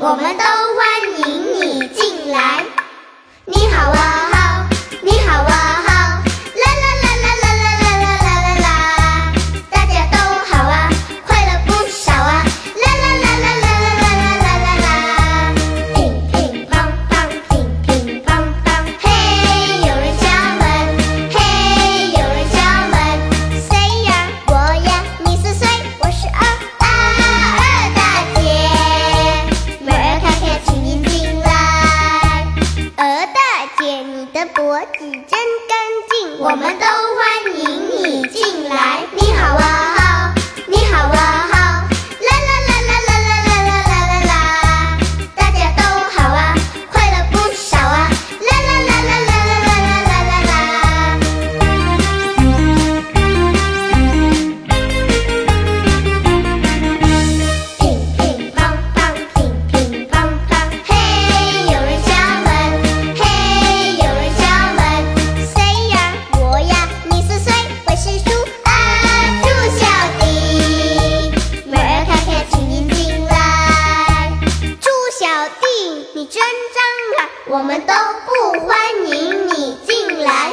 我们都会姐，你的脖子真干净，我们都欢迎。你真脏啊！我们都不欢迎你进来，